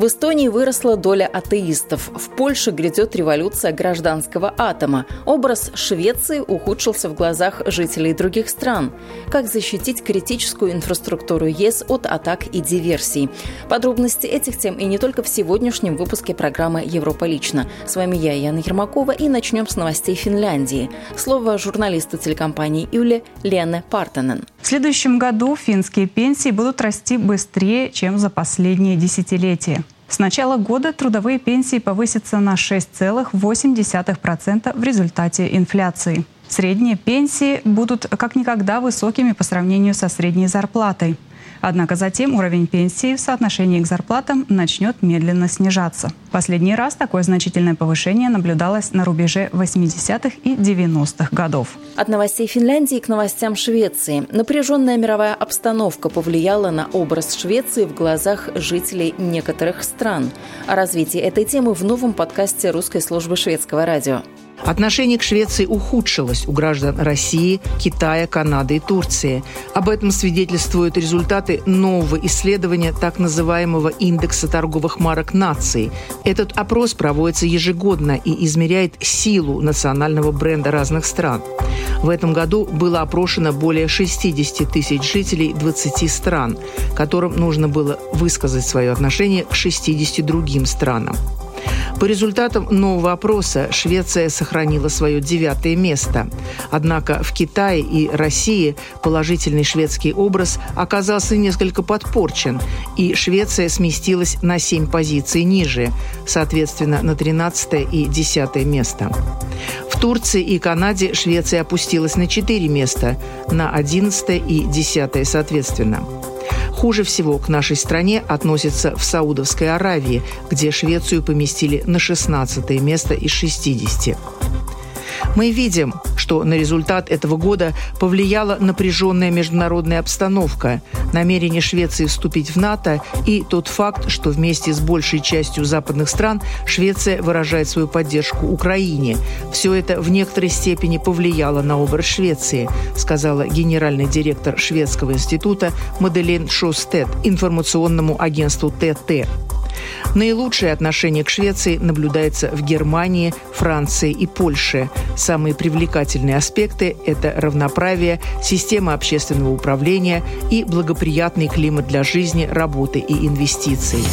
В Эстонии выросла доля атеистов. В Польше грядет революция гражданского атома. Образ Швеции ухудшился в глазах жителей других стран. Как защитить критическую инфраструктуру ЕС от атак и диверсий? Подробности этих тем и не только в сегодняшнем выпуске программы «Европа лично». С вами я, Яна Ермакова, и начнем с новостей Финляндии. Слово журналисту телекомпании Юле Лене Партенен. В следующем году финские пенсии будут расти быстрее, чем за последние десятилетия. С начала года трудовые пенсии повысятся на 6,8% в результате инфляции. Средние пенсии будут как никогда высокими по сравнению со средней зарплатой. Однако затем уровень пенсии в соотношении к зарплатам начнет медленно снижаться. Последний раз такое значительное повышение наблюдалось на рубеже 80-х и 90-х годов. От новостей Финляндии к новостям Швеции. Напряженная мировая обстановка повлияла на образ Швеции в глазах жителей некоторых стран. О развитии этой темы в новом подкасте русской службы шведского радио. Отношение к Швеции ухудшилось у граждан России, Китая, Канады и Турции. Об этом свидетельствуют результаты нового исследования так называемого индекса торговых марок наций. Этот опрос проводится ежегодно и измеряет силу национального бренда разных стран. В этом году было опрошено более 60 тысяч жителей 20 стран, которым нужно было высказать свое отношение к 60 другим странам. По результатам нового опроса Швеция сохранила свое девятое место. Однако в Китае и России положительный шведский образ оказался несколько подпорчен, и Швеция сместилась на семь позиций ниже, соответственно, на 13 и 10 место. В Турции и Канаде Швеция опустилась на 4 места, на 11 и 10 соответственно. Хуже всего к нашей стране относятся в Саудовской Аравии, где Швецию поместили на 16 место из 60. Мы видим, что на результат этого года повлияла напряженная международная обстановка, намерение Швеции вступить в НАТО и тот факт, что вместе с большей частью западных стран Швеция выражает свою поддержку Украине. Все это в некоторой степени повлияло на образ Швеции, сказала генеральный директор Шведского института Маделин Шостет информационному агентству ТТ. Наилучшее отношение к Швеции наблюдается в Германии, Франции и Польше. Самые привлекательные аспекты – это равноправие, система общественного управления и благоприятный климат для жизни, работы и инвестиций.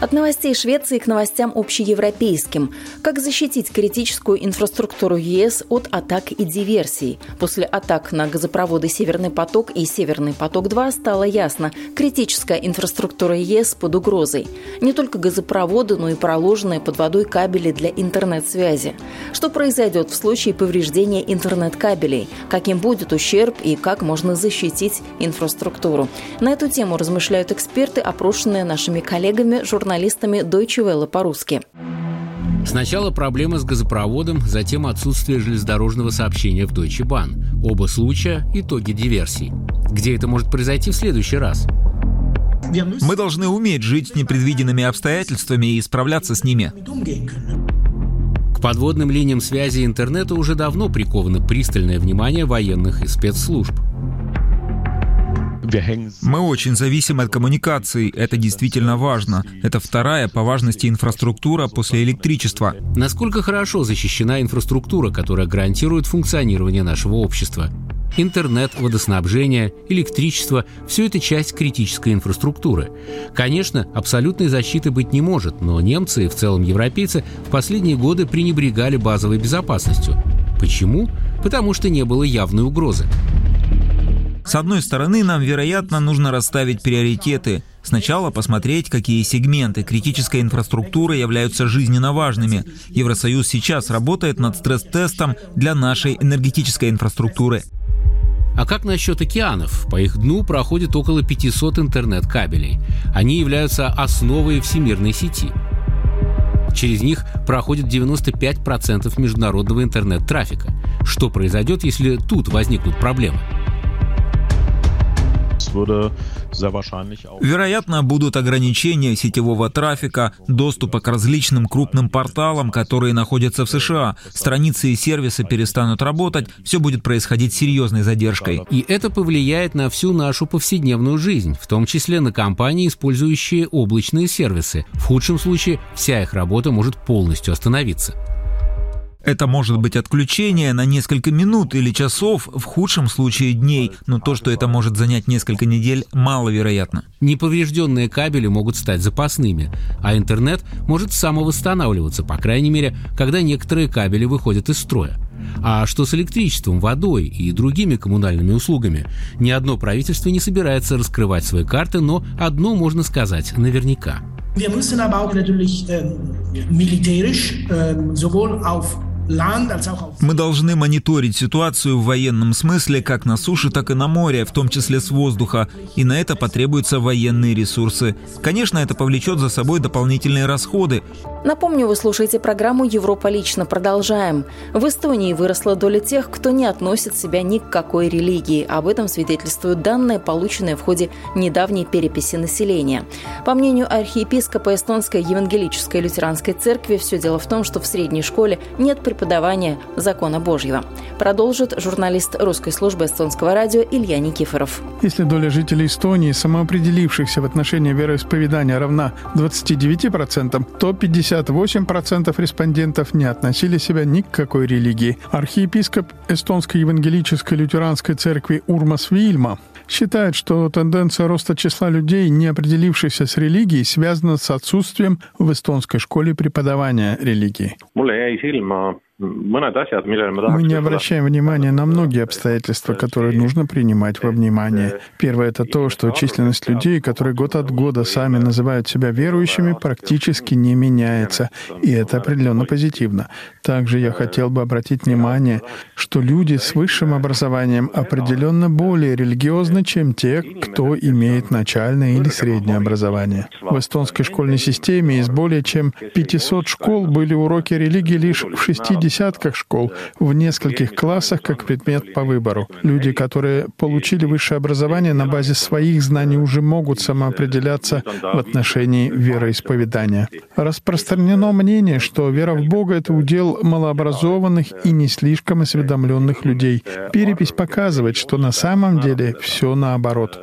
От новостей Швеции к новостям общеевропейским. Как защитить критическую инфраструктуру ЕС от атак и диверсий? После атак на газопроводы «Северный поток» и «Северный поток-2» стало ясно – критическая инфраструктура ЕС под угрозой. Не только газопроводы, но и проложенные под водой кабели для интернет-связи. Что произойдет в случае повреждения интернет-кабелей? Каким будет ущерб и как можно защитить инфраструктуру? На эту тему размышляют эксперты, опрошенные нашими коллегами, журналистами Deutsche Welle по-русски. Сначала проблема с газопроводом, затем отсутствие железнодорожного сообщения в Deutsche Bahn. Оба случая – итоги диверсий. Где это может произойти в следующий раз? Мы должны уметь жить с непредвиденными обстоятельствами и справляться с ними. К подводным линиям связи и интернета уже давно приковано пристальное внимание военных и спецслужб. Мы очень зависим от коммуникаций. Это действительно важно. Это вторая по важности инфраструктура после электричества. Насколько хорошо защищена инфраструктура, которая гарантирует функционирование нашего общества? Интернет, водоснабжение, электричество – все это часть критической инфраструктуры. Конечно, абсолютной защиты быть не может, но немцы и в целом европейцы в последние годы пренебрегали базовой безопасностью. Почему? Потому что не было явной угрозы. С одной стороны, нам, вероятно, нужно расставить приоритеты. Сначала посмотреть, какие сегменты критической инфраструктуры являются жизненно важными. Евросоюз сейчас работает над стресс-тестом для нашей энергетической инфраструктуры. А как насчет океанов? По их дну проходит около 500 интернет-кабелей. Они являются основой всемирной сети. Через них проходит 95% международного интернет-трафика. Что произойдет, если тут возникнут проблемы? Вероятно, будут ограничения сетевого трафика, доступа к различным крупным порталам, которые находятся в США. Страницы и сервисы перестанут работать, все будет происходить с серьезной задержкой. И это повлияет на всю нашу повседневную жизнь, в том числе на компании, использующие облачные сервисы. В худшем случае вся их работа может полностью остановиться. Это может быть отключение на несколько минут или часов, в худшем случае дней, но то, что это может занять несколько недель, маловероятно. Неповрежденные кабели могут стать запасными, а интернет может самовосстанавливаться, по крайней мере, когда некоторые кабели выходят из строя. А что с электричеством, водой и другими коммунальными услугами? Ни одно правительство не собирается раскрывать свои карты, но одно можно сказать наверняка. Wir müssen aber auch natürlich äh, militärisch äh, sowohl auf мы должны мониторить ситуацию в военном смысле как на суше, так и на море, в том числе с воздуха, и на это потребуются военные ресурсы. Конечно, это повлечет за собой дополнительные расходы. Напомню, вы слушаете программу «Европа лично». Продолжаем. В Эстонии выросла доля тех, кто не относит себя ни к какой религии. Об этом свидетельствуют данные, полученные в ходе недавней переписи населения. По мнению архиепископа Эстонской евангелической лютеранской церкви, все дело в том, что в средней школе нет преподавания преподавания закона Божьего. Продолжит журналист русской службы эстонского радио Илья Никифоров. Если доля жителей Эстонии, самоопределившихся в отношении вероисповедания, равна 29%, то 58% респондентов не относили себя ни к какой религии. Архиепископ Эстонской евангелической лютеранской церкви Урмас Вильма считает, что тенденция роста числа людей, не определившихся с религией, связана с отсутствием в эстонской школе преподавания религии. Мы не обращаем внимания на многие обстоятельства, которые нужно принимать во внимание. Первое — это то, что численность людей, которые год от года сами называют себя верующими, практически не меняется, и это определенно позитивно. Также я хотел бы обратить внимание, что люди с высшим образованием определенно более религиозны, чем те, кто имеет начальное или среднее образование. В эстонской школьной системе из более чем 500 школ были уроки религии лишь в 60 десятках школ, в нескольких классах как предмет по выбору. Люди, которые получили высшее образование на базе своих знаний, уже могут самоопределяться в отношении вероисповедания. Распространено мнение, что вера в Бога — это удел малообразованных и не слишком осведомленных людей. Перепись показывает, что на самом деле все наоборот.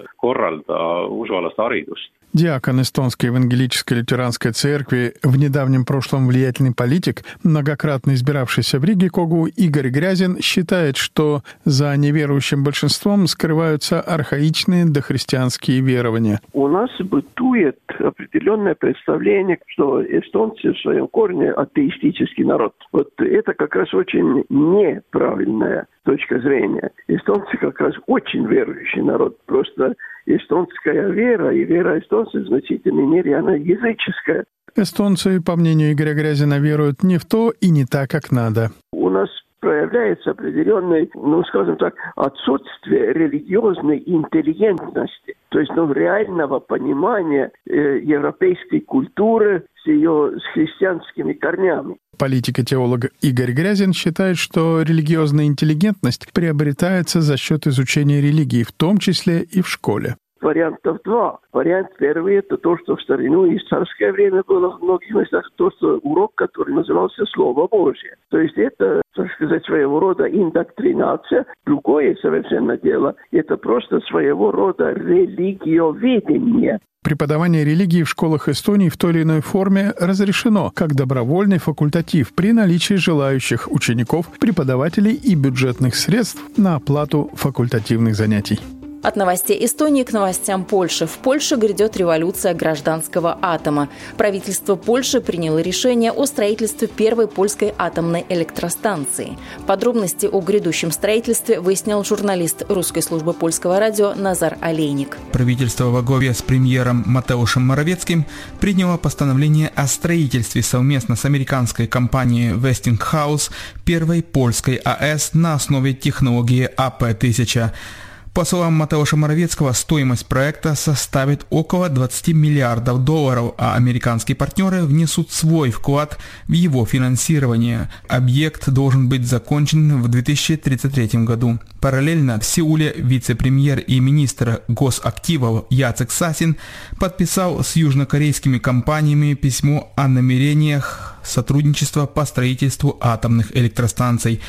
Диакон Эстонской евангелической лютеранской церкви, в недавнем прошлом влиятельный политик, многократно избиравшийся в Риге Когу Игорь Грязин, считает, что за неверующим большинством скрываются архаичные дохристианские верования. У нас бытует определенное представление, что эстонцы в своем корне атеистический народ. Вот это как раз очень неправильная точка зрения. Эстонцы как раз очень верующий народ. Просто эстонская вера и вера эстонцев в значительной мере, она языческая. Эстонцы, по мнению Игоря Грязина, веруют не в то и не так, как надо. У нас проявляется определенное, ну, скажем так, отсутствие религиозной интеллигентности, то есть ну, реального понимания э, европейской культуры с ее с христианскими корнями. Политик и теолог Игорь Грязин считает, что религиозная интеллигентность приобретается за счет изучения религии, в том числе и в школе вариантов два. Вариант первый – это то, что в старину и в царское время было в многих местах, то, что урок, который назывался Слово Божье. То есть это, так сказать, своего рода индоктринация. Другое совершенно дело – это просто своего рода религиоведение. Преподавание религии в школах Эстонии в той или иной форме разрешено как добровольный факультатив при наличии желающих учеников, преподавателей и бюджетных средств на оплату факультативных занятий. От новостей Эстонии к новостям Польши. В Польше грядет революция гражданского атома. Правительство Польши приняло решение о строительстве первой польской атомной электростанции. Подробности о грядущем строительстве выяснил журналист русской службы польского радио Назар Олейник. Правительство во главе с премьером Матеушем Моровецким приняло постановление о строительстве совместно с американской компанией Westinghouse первой польской АЭС на основе технологии АП-1000. По словам Матеуша Моровецкого, стоимость проекта составит около 20 миллиардов долларов, а американские партнеры внесут свой вклад в его финансирование. Объект должен быть закончен в 2033 году. Параллельно в Сеуле вице-премьер и министр госактивов Яцек Сасин подписал с южнокорейскими компаниями письмо о намерениях сотрудничества по строительству атомных электростанций.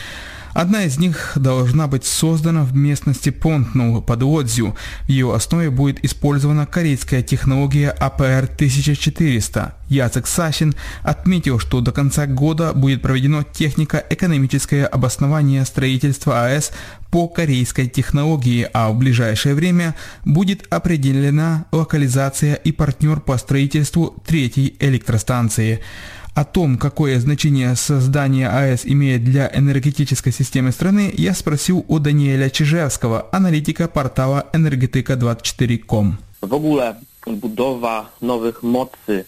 Одна из них должна быть создана в местности Понтну под Лодзю. В ее основе будет использована корейская технология АПР-1400. Яцек Сашин отметил, что до конца года будет проведено технико-экономическое обоснование строительства АЭС по корейской технологии, а в ближайшее время будет определена локализация и партнер по строительству третьей электростанции. О том, какое значение создание АЭС имеет для энергетической системы страны, я спросил у Даниэля Чижевского, аналитика портала энергетика24.com. В ogóle budowa nowych mocy.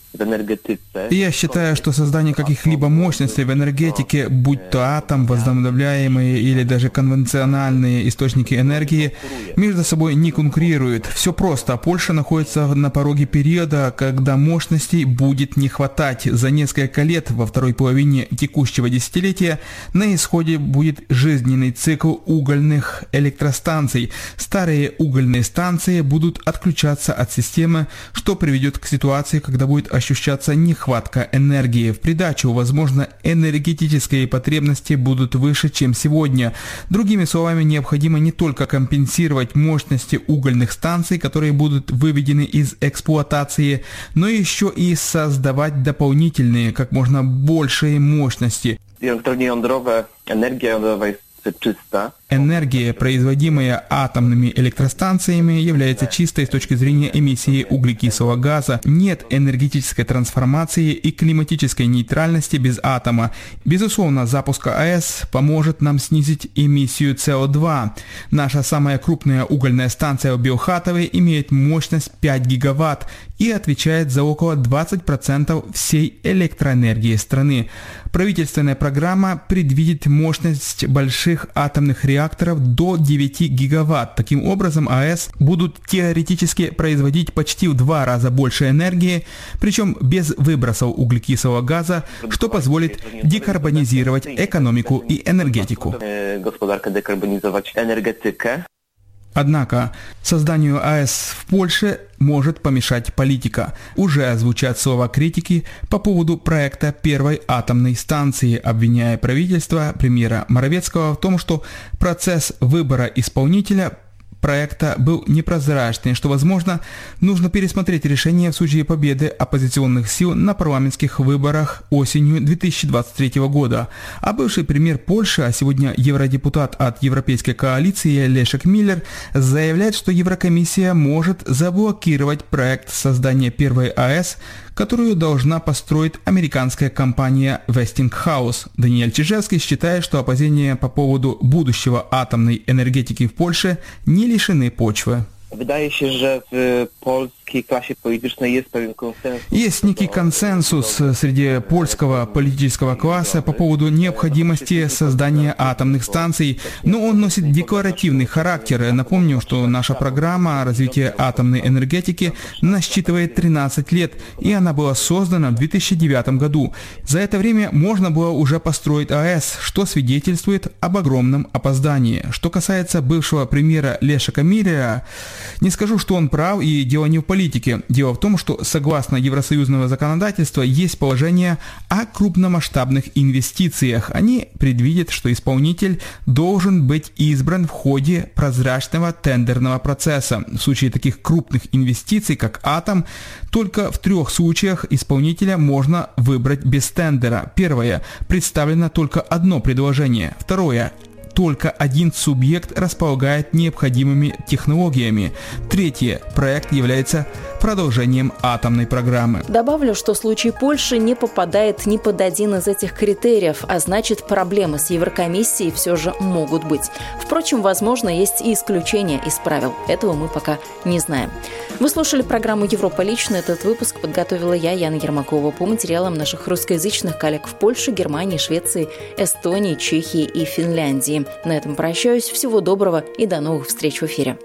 Я считаю, что создание каких-либо мощностей в энергетике, будь то атом, возобновляемые или даже конвенциональные источники энергии, между собой не конкурируют. Все просто. Польша находится на пороге периода, когда мощностей будет не хватать. За несколько лет во второй половине текущего десятилетия на исходе будет жизненный цикл угольных электростанций. Старые угольные станции будут отключаться от системы что приведет к ситуации, когда будет ощущаться нехватка энергии. В придачу, возможно, энергетические потребности будут выше, чем сегодня. Другими словами, необходимо не только компенсировать мощности угольных станций, которые будут выведены из эксплуатации, но еще и создавать дополнительные, как можно большие мощности. Elektrownie jądrowe, energia jądrowa jest czysta. Энергия, производимая атомными электростанциями, является чистой с точки зрения эмиссии углекислого газа. Нет энергетической трансформации и климатической нейтральности без атома. Безусловно, запуск АЭС поможет нам снизить эмиссию СО2. Наша самая крупная угольная станция в Белхатове имеет мощность 5 гигаватт и отвечает за около 20% всей электроэнергии страны. Правительственная программа предвидит мощность больших атомных реакторов реакторов до 9 гигаватт. Таким образом, АЭС будут теоретически производить почти в два раза больше энергии, причем без выбросов углекислого газа, что позволит декарбонизировать экономику и энергетику. Однако созданию АЭС в Польше может помешать политика. Уже звучат слова критики по поводу проекта первой атомной станции, обвиняя правительство премьера Моровецкого в том, что процесс выбора исполнителя проекта был непрозрачный, что, возможно, нужно пересмотреть решение в случае победы оппозиционных сил на парламентских выборах осенью 2023 года. А бывший премьер Польши, а сегодня евродепутат от Европейской коалиции Лешек Миллер заявляет, что Еврокомиссия может заблокировать проект создания первой АЭС, которую должна построить американская компания Westinghouse. Даниэль Чижевский считает, что опасения по поводу будущего атомной энергетики в Польше не лишены почвы. Wydaje się, że w polskiej Есть некий консенсус среди польского политического класса по поводу необходимости создания атомных станций, но он носит декларативный характер. Напомню, что наша программа развития атомной энергетики насчитывает 13 лет, и она была создана в 2009 году. За это время можно было уже построить АЭС, что свидетельствует об огромном опоздании. Что касается бывшего премьера Леша Камилия, не скажу, что он прав, и дело не в политике. Дело в том, что согласно евросоюзного законодательства есть положение о крупномасштабных инвестициях. Они предвидят, что исполнитель должен быть избран в ходе прозрачного тендерного процесса. В случае таких крупных инвестиций, как атом, только в трех случаях исполнителя можно выбрать без тендера. Первое. Представлено только одно предложение. Второе только один субъект располагает необходимыми технологиями. Третье. Проект является продолжением атомной программы. Добавлю, что случай Польши не попадает ни под один из этих критериев, а значит проблемы с Еврокомиссией все же могут быть. Впрочем, возможно, есть и исключения из правил. Этого мы пока не знаем. Вы слушали программу «Европа лично». Этот выпуск подготовила я, Яна Ермакова, по материалам наших русскоязычных коллег в Польше, Германии, Швеции, Эстонии, Чехии и Финляндии. На этом прощаюсь. Всего доброго и до новых встреч в эфире.